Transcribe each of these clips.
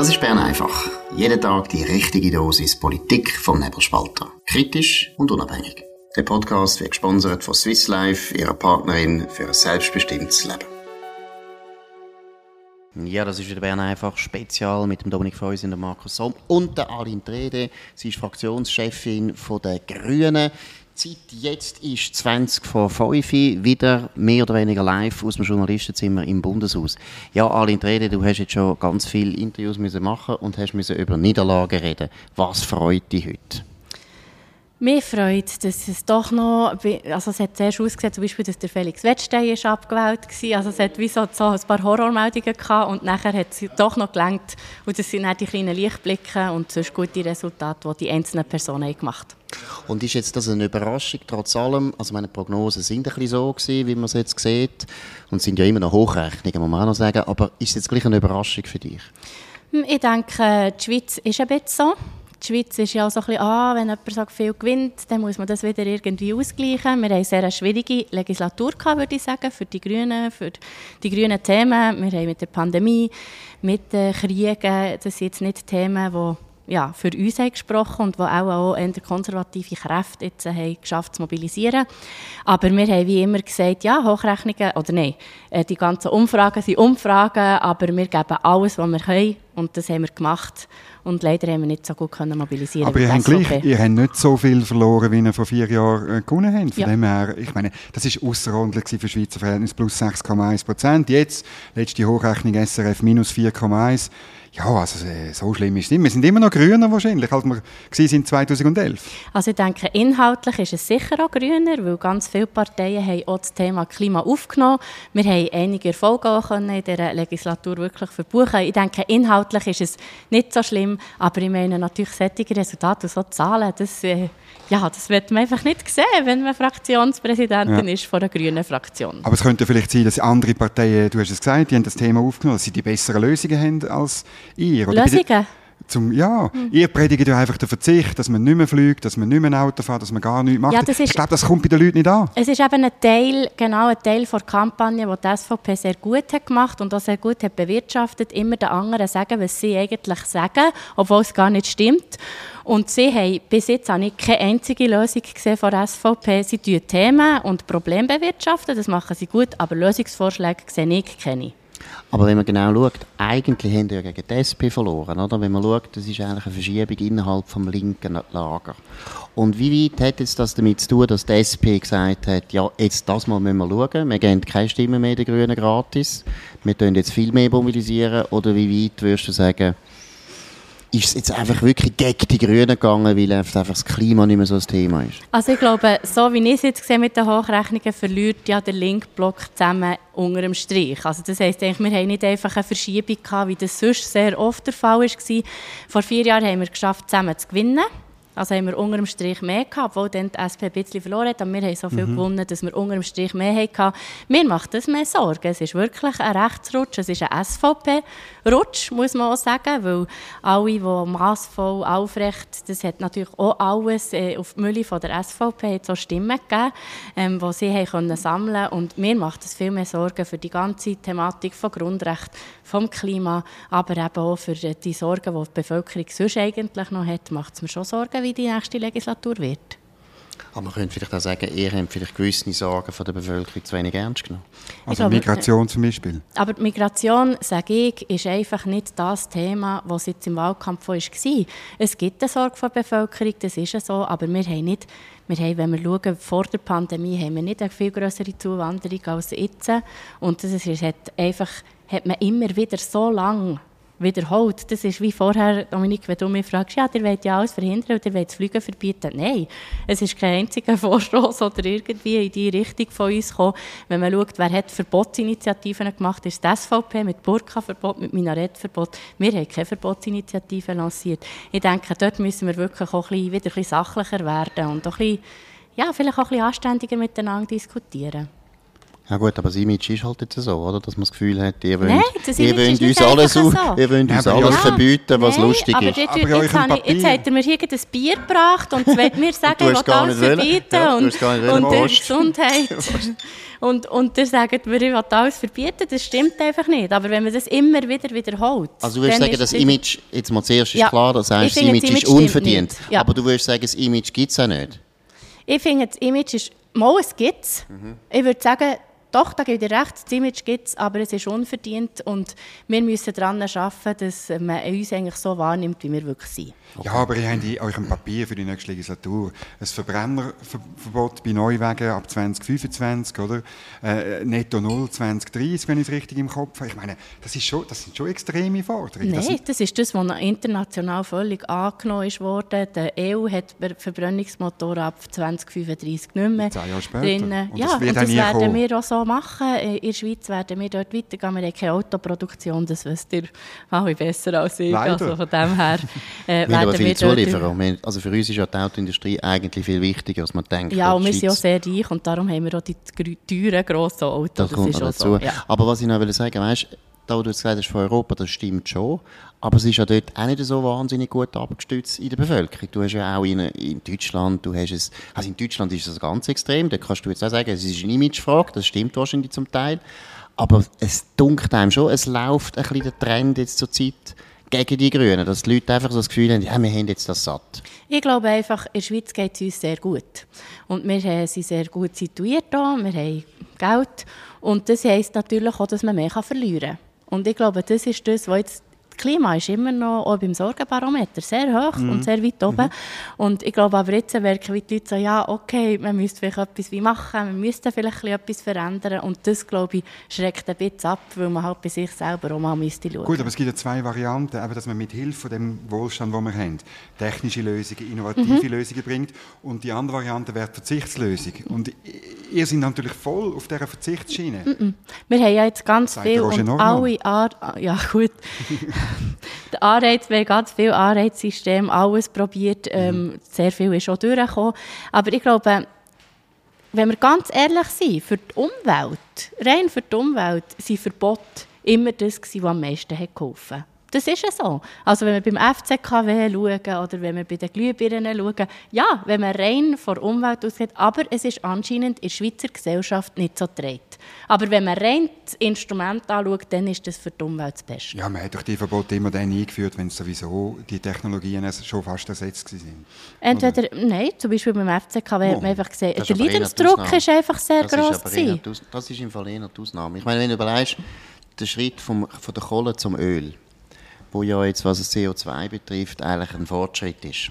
Das ist Bern einfach. Jeden Tag die richtige Dosis Politik vom Nebelspalter. Kritisch und unabhängig. Der Podcast wird gesponsert von Swiss Life, ihrer Partnerin für ein selbstbestimmtes Leben. Ja, das ist wieder Bern einfach Spezial mit dem Dominik Feusi und dem Markus Somm und der Aline Trede. Sie ist Fraktionschefin der Grünen. Zeit jetzt ist 20 vor 5 wieder mehr oder weniger live aus dem Journalistenzimmer im Bundeshaus. Ja, Aline Trede, du hast jetzt schon ganz viele Interviews machen und hast über Niederlagen reden. Was freut dich heute? Mir freut, dass es doch noch, also es hat zuerst ausgesehen, zum Beispiel, dass der Felix Wettstein ist abgewählt war. Also es hat wie so, so ein paar Horrormeldungen gehabt und nachher hat es doch noch gelangt. Und das sind auch die kleinen Lichtblicke und sonst gute Resultate, die die einzelnen Personen gemacht haben. Und ist jetzt das eine Überraschung trotz allem? Also meine Prognosen sind ein bisschen so gewesen, wie man es jetzt sieht. Und sind ja immer noch Hochrechnungen, muss man auch noch sagen. Aber ist es jetzt gleich eine Überraschung für dich? Hm, ich denke, die Schweiz ist ein bisschen so die Schweiz ist ja so ein bisschen, ah, wenn jemand so viel gewinnt, dann muss man das wieder irgendwie ausgleichen. Wir haben eine sehr schwierige Legislatur gehabt, würde ich sagen, für die Grünen, für die grünen Themen. Wir haben mit der Pandemie, mit den Kriegen, das sind jetzt nicht Themen, die ja, für uns haben gesprochen und die auch, auch eher konservative Kräfte jetzt haben geschafft zu mobilisieren. Aber wir haben wie immer gesagt, ja, Hochrechnungen, oder nein, äh, die ganzen Umfragen sind Umfragen, aber wir geben alles, was wir können und das haben wir gemacht. Und leider haben wir nicht so gut können mobilisieren Aber ihr habt, gleich, ihr habt nicht so viel verloren, wie ihr vor vier Jahren äh, gewonnen habt. Von ja. dem her, ich meine, das war außerordentlich für Schweizer Verhältnis, plus 6,1 Prozent. Jetzt, letzte Hochrechnung SRF, minus 4,1 ja, also äh, so schlimm ist es nicht. Wir sind immer noch grüner wahrscheinlich, als wir sind 2011. Also ich denke, inhaltlich ist es sicher auch grüner, weil ganz viele Parteien haben auch das Thema Klima aufgenommen. Wir haben einige Erfolge auch in dieser Legislatur wirklich verbuchen. Ich denke, inhaltlich ist es nicht so schlimm, aber ich meine natürlich solche Resultate und so Zahlen, das, äh, ja, das wird man einfach nicht sehen, wenn man Fraktionspräsidentin ja. ist von einer grünen Fraktion. Aber es könnte vielleicht sein, dass andere Parteien, du hast es gesagt, die haben das Thema aufgenommen, dass sie die besseren Lösungen haben als ihr. Oder Lösungen? Zum, ja, mhm. ihr predigt ja einfach den Verzicht, dass man nicht mehr fliegt, dass man nicht mehr ein Auto fährt, dass man gar nichts macht. Ja, ist, ich glaube, das kommt bei den Leuten nicht an. Es ist eben ein Teil, genau ein Teil der Kampagne, die die SVP sehr gut hat gemacht und auch sehr gut hat bewirtschaftet, immer den anderen sagen, was sie eigentlich sagen, obwohl es gar nicht stimmt. Und sie haben bis jetzt auch nicht keine einzige Lösung gesehen von der SVP. Sie tun Themen und Probleme bewirtschaften, das machen sie gut, aber Lösungsvorschläge sehe ich keine. Aber wenn man genau schaut, eigentlich haben wir ja gegen die SP verloren. Oder? Wenn man schaut, das ist eigentlich eine Verschiebung innerhalb des linken Lager. Und wie weit hat jetzt das damit zu tun, dass die SP gesagt hat, ja, jetzt das mal müssen wir schauen, wir geben keine Stimmen mehr den Grünen gratis, wir tun jetzt viel mehr mobilisieren, oder wie weit würdest du sagen, ist es jetzt einfach wirklich gegen die Grünen gegangen, weil einfach das Klima nicht mehr so ein Thema ist? Also ich glaube, so wie ich es jetzt sehe mit den Hochrechnungen, verliert ja der Linkblock zusammen unter dem Strich. Also das heisst, wir haben nicht einfach eine Verschiebung gehabt, wie das sonst sehr oft der Fall war. Vor vier Jahren haben wir es geschafft, zusammen zu gewinnen. Also haben wir unter dem Strich mehr gehabt, obwohl dann die SP ein bisschen verloren hat. Aber wir haben so viel mhm. gewonnen, dass wir unter dem Strich mehr hatten. Mir macht das mehr Sorgen. Es ist wirklich ein Rechtsrutsch. Es ist ein SVP-Rutsch, muss man auch sagen. Weil alle, die massvoll, aufrecht, das hat natürlich auch alles äh, auf die Mülle von der SVP hat so Stimmen gegeben, ähm, die sie haben können sammeln Und mir macht es viel mehr Sorgen für die ganze Thematik von Grundrecht, vom Klima, aber eben auch für die Sorgen, die die Bevölkerung sonst eigentlich noch hat, macht es mir schon Sorgen wie die nächste Legislatur wird. Aber man könnte vielleicht auch sagen, ihr habt vielleicht gewisse Sorgen von der Bevölkerung zu wenig ernst genommen. Also glaube, Migration zum Beispiel? Aber die Migration, sage ich, ist einfach nicht das Thema, was jetzt im Wahlkampf war. Es gibt eine Sorge vor der Bevölkerung, das ist so, aber wir haben nicht, wir haben, wenn wir schauen, vor der Pandemie haben wir nicht eine viel größere Zuwanderung als jetzt. Und das ist, hat einfach, hat man immer wieder so lange wiederholt. Das ist wie vorher, Dominik, wenn du mich fragst, ja, der will ja alles verhindern und der will das Fliegen verbieten. Nein, es ist kein einziger Vorstoß oder irgendwie in die Richtung von uns gekommen. Wenn man schaut, wer hat Verbotsinitiativen gemacht, ist das SVP mit Burka-Verbot, mit Minarettverbot. Wir haben keine Verbotsinitiative lanciert. Ich denke, dort müssen wir wirklich auch wieder ein bisschen sachlicher werden und auch ein bisschen, ja, vielleicht auch ein bisschen anständiger miteinander diskutieren. Ja gut, aber das Image ist halt jetzt so, oder? Dass man das Gefühl hat, ihr wollt, Nein, das ihr wollt uns alles, so. ihr wollt uns Ja, alles ja. verbieten, was Nein, lustig aber ist. Jetzt, Aber jetzt, ich, jetzt Papier- hat er mir irgendein Bier gebracht und wollt mir sagen, ich will alles verbieten Ja, und, wollen, und der. Gesundheit. und, und ihr sagt mir, ich will alles verbieten, das stimmt einfach nicht. Aber wenn man das immer wieder wiederholt, Also du würdest dann sagen, das es- Image, jetzt mal zuerst ist Ja. klar, das heißt, Ich das finde, Image ist unverdient. Aber du würdest sagen, das Image gibt es auch nicht. Ich finde, das Image ist, mal, es gibt es. Mhm. Ich würde sagen, doch, da gebe ich dir recht, das Image gibt es, aber es ist unverdient und wir müssen daran arbeiten, dass man uns eigentlich so wahrnimmt, wie wir wirklich sind. Ja, aber ihr habt in eurem Papier für die nächste Legislatur ein Verbrennerverbot bei Neuwagen ab 2025, oder? Äh, Netto Null 2030, wenn ich es richtig im Kopf habe. Ich meine, das, ist schon, das sind schon extreme Forderungen. Das Nein, sind- das ist das, was international völlig angenommen ist worden. Die EU hat Ver- Verbrennungsmotoren ab 2035 nicht mehr Zehn Jahre später. drinnen. Und ja, das wird und das werden kommen. wir auch so machen. In der Schweiz werden wir dort weitergehen. Wir haben keine Autoproduktion, das wisst ihr alle besser als ich. Leider. Also von dem her äh, Wir werden viele wir dort... Zulieferer. Wir- Also für uns ist ja die Autoindustrie eigentlich viel wichtiger, als man denkt. Ja, und wir sind auch sehr reich und darum haben wir auch die teuren, grossen Autos. Das kommt ist dazu. so. Ja. Aber was ich noch will sagen weißt, da wo du jetzt gesagt hast von Europa, das stimmt schon. Aber es ist ja dort auch nicht so wahnsinnig gut abgestützt in der Bevölkerung. Du hast ja auch in, in Deutschland, du hast es, also in Deutschland ist das ganz extrem. Da kannst du jetzt auch sagen, es ist eine Imagefrage, das stimmt wahrscheinlich zum Teil. Aber es dunkelt einem schon, es läuft ein bisschen der Trend jetzt zur Zeit gegen die Grünen, dass die Leute einfach so das Gefühl haben, ja, wir haben jetzt das satt. Ich glaube einfach, in der Schweiz geht es uns sehr gut. Und wir äh, sind sehr gut situiert hier, wir haben Geld. Und das heisst natürlich auch, dass man mehr verlieren kann. Und ich glaube, das ist das, was jetzt Klima ist immer noch auch beim Sorgenbarometer sehr hoch und sehr weit oben. Und ich glaube, aber jetzt merken die Leute so, ja, okay, man müsste vielleicht etwas wie machen, man müsste vielleicht etwas verändern. Und das, glaube ich, schreckt ein bisschen ab, weil man halt bei sich selber auch mal müsste schauen. Gut, aber es gibt ja zwei Varianten, eben, dass man mit Hilfe von dem Wohlstand, den wir haben, technische Lösungen, innovative Mhm. Lösungen bringt. Und die andere Variante wäre die Verzichtslösung. Und ihr seid natürlich voll auf dieser Verzichtsschiene. Wir haben ja jetzt ganz Sagt viel und alle Ar ja gut. Der Anreiz, wir haben ganz viel Anreizsystem, alles probiert, ähm, sehr viel ist auch durchgekommen. Aber ich glaube, wenn wir ganz ehrlich sind, für die Umwelt, rein für die Umwelt, sind Verbote immer das was am meisten hat geholfen hat. Das ist ja so. Also wenn wir beim FCKW schauen oder wenn wir bei den Glühbirnen schauen, ja, wenn man rein von der Umwelt ausgeht, aber es ist anscheinend in der Schweizer Gesellschaft nicht so dreht. Aber wenn man rein das Instrument anschaut, dann ist das für die Umwelt das Beste. Ja, man hat doch die Verbote immer dann eingeführt, wenn sowieso die Technologien es schon fast ersetzt waren. Entweder, nein, zum Beispiel beim FCKW hat Oh, man einfach gesehen, der die Leidensdruck ist einfach sehr Das gross ist, aber eher Aus- das ist im Fall eher die Ausnahme. Ich meine, wenn du überlegst, der Schritt vom, von der Kohle zum Öl, wo ja jetzt, was das CO2 betrifft, eigentlich ein Fortschritt ist,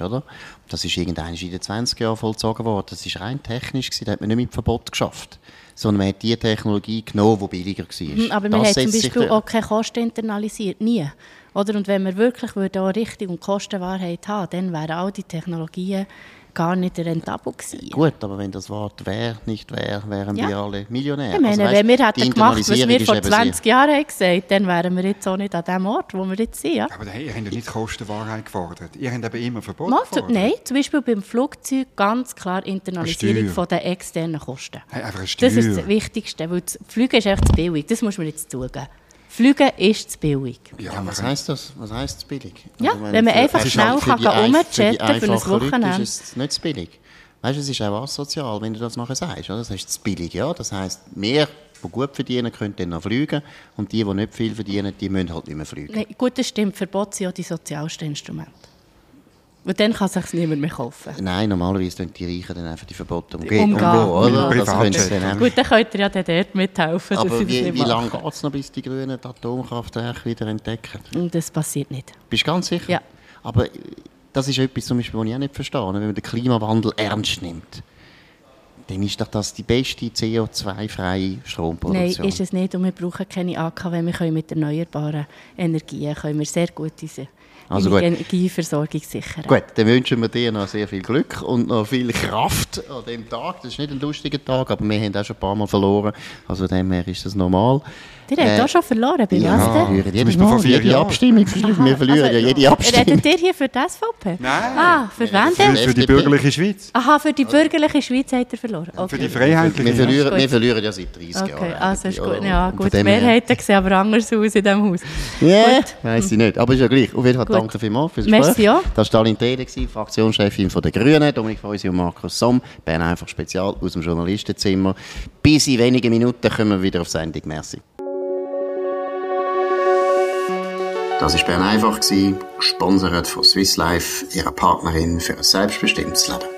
war, oder? Das ist irgendwann in den 20 Jahren vollzogen worden. Das ist rein technisch, gewesen, da hat man nicht mit Verbot geschafft. Sondern man hat die Technologie genommen, die billiger war. Mhm, Aber Das haben zum setzt sich Beispiel auch keine Kosten internalisiert, nie. Oder? Und wenn wir wirklich würden auch Richtung und Kostenwahrheit haben, dann wären all die Technologien gar nicht rentabel gewesen. Gut, aber wenn das Wort «wär» nicht wäre, wären Ja. wir alle Millionäre. Ich meine, Also, weisst, wenn wir hätten gemacht, was wir vor ist eben 20 Jahren haben gesagt dann wären wir jetzt auch nicht an dem Ort, wo wir jetzt sind. Ja? Aber hey, ihr habt ja nicht Kostenwahrheit gefordert. Ihr habt eben immer Verbote Mal, gefordert. nein, zum Beispiel beim Flugzeug ganz klar Internalisierung von den externen Kosten. Hey, einfach eine Steuer. Das ist das Wichtigste, weil das Fliegen ist echt zu billig. Das muss man jetzt zugeben. Fliegen ist zu billig. Ja, Ja, was heisst das? Was heisst es billig? Ja, ich wenn man für- einfach schnell kann die rumchatten für für ein einfachen Leute Wochenende. ist es nicht zu billig. Weißt du, es ist auch asozial, wenn du das nachher sagst. Oder? Das heißt zu billig, ja. Das heisst, wir, die gut verdienen, können dann noch fliegen und die, die nicht viel verdienen, die müssen halt nicht mehr fliegen. Nein, gut, das stimmt. Verbote sind ja die sozialsten Instrumente. Und dann kann es sich niemand mehr kaufen. Nein, normalerweise tun die Reichen dann einfach die Verbote umgehen. Umgehen. oder? Sie Privatjet. dann Gut, dann könnt ihr ja dann dort mithelfen, Aber wie, wie lange geht es noch, bis die Grünen die Atomkraftwerke wieder entdecken? Und das passiert nicht. Bist du ganz sicher? Ja. Aber äh, das ist etwas, zum Beispiel, was ich auch nicht verstehe. Wenn man den Klimawandel ernst nimmt, dann ist doch das die beste CO2-freie Nein, Stromproduktion. ist es nicht. Und wir brauchen keine AKW. Wir können mit erneuerbaren Energien können wir sehr gut unsere Also gut. Energieversorgung sichern. Gut, dann wünschen wir dir noch sehr viel Glück und noch viel Kraft an dem Tag. Das ist nicht ein lustiger Tag, aber wir haben auch schon ein paar Mal verloren. Also dem her ist das normal. Ihr habt äh, auch schon verloren, bei ja, was denn? Wir jedes Mal jede Jahren. Abstimmung. Wir verlieren also, ja jede Abstimmung. Redet ihr hier für die SVP? Nein. Ah, für wen denn? Für, die bürgerliche Schweiz. Aha, für die bürgerliche Schweiz habt ihr verloren. Okay. Für die freiheitliche wir verlieren, wir verlieren ja seit 30 okay, Jahren. Okay, also ist gut. Ja, gut. Die Mehrheiten sehen aber anders aus in diesem Haus. Ja, yeah, weiss ich nicht. Aber ist ja gleich. Auf jeden Fall. Danke vielmals fürs Gespräch. Merci auch. Das war Stalin Tede, Fraktionschefin der Grünen, Dominik Feusi und Markus Somm. Bern einfach Spezial aus dem Journalistenzimmer. Bis in wenigen Minuten kommen wir wieder auf Sendung. Merci. Das war Bern einfach, gesponsert von Swiss Life, ihrer Partnerin für ein selbstbestimmtes Leben.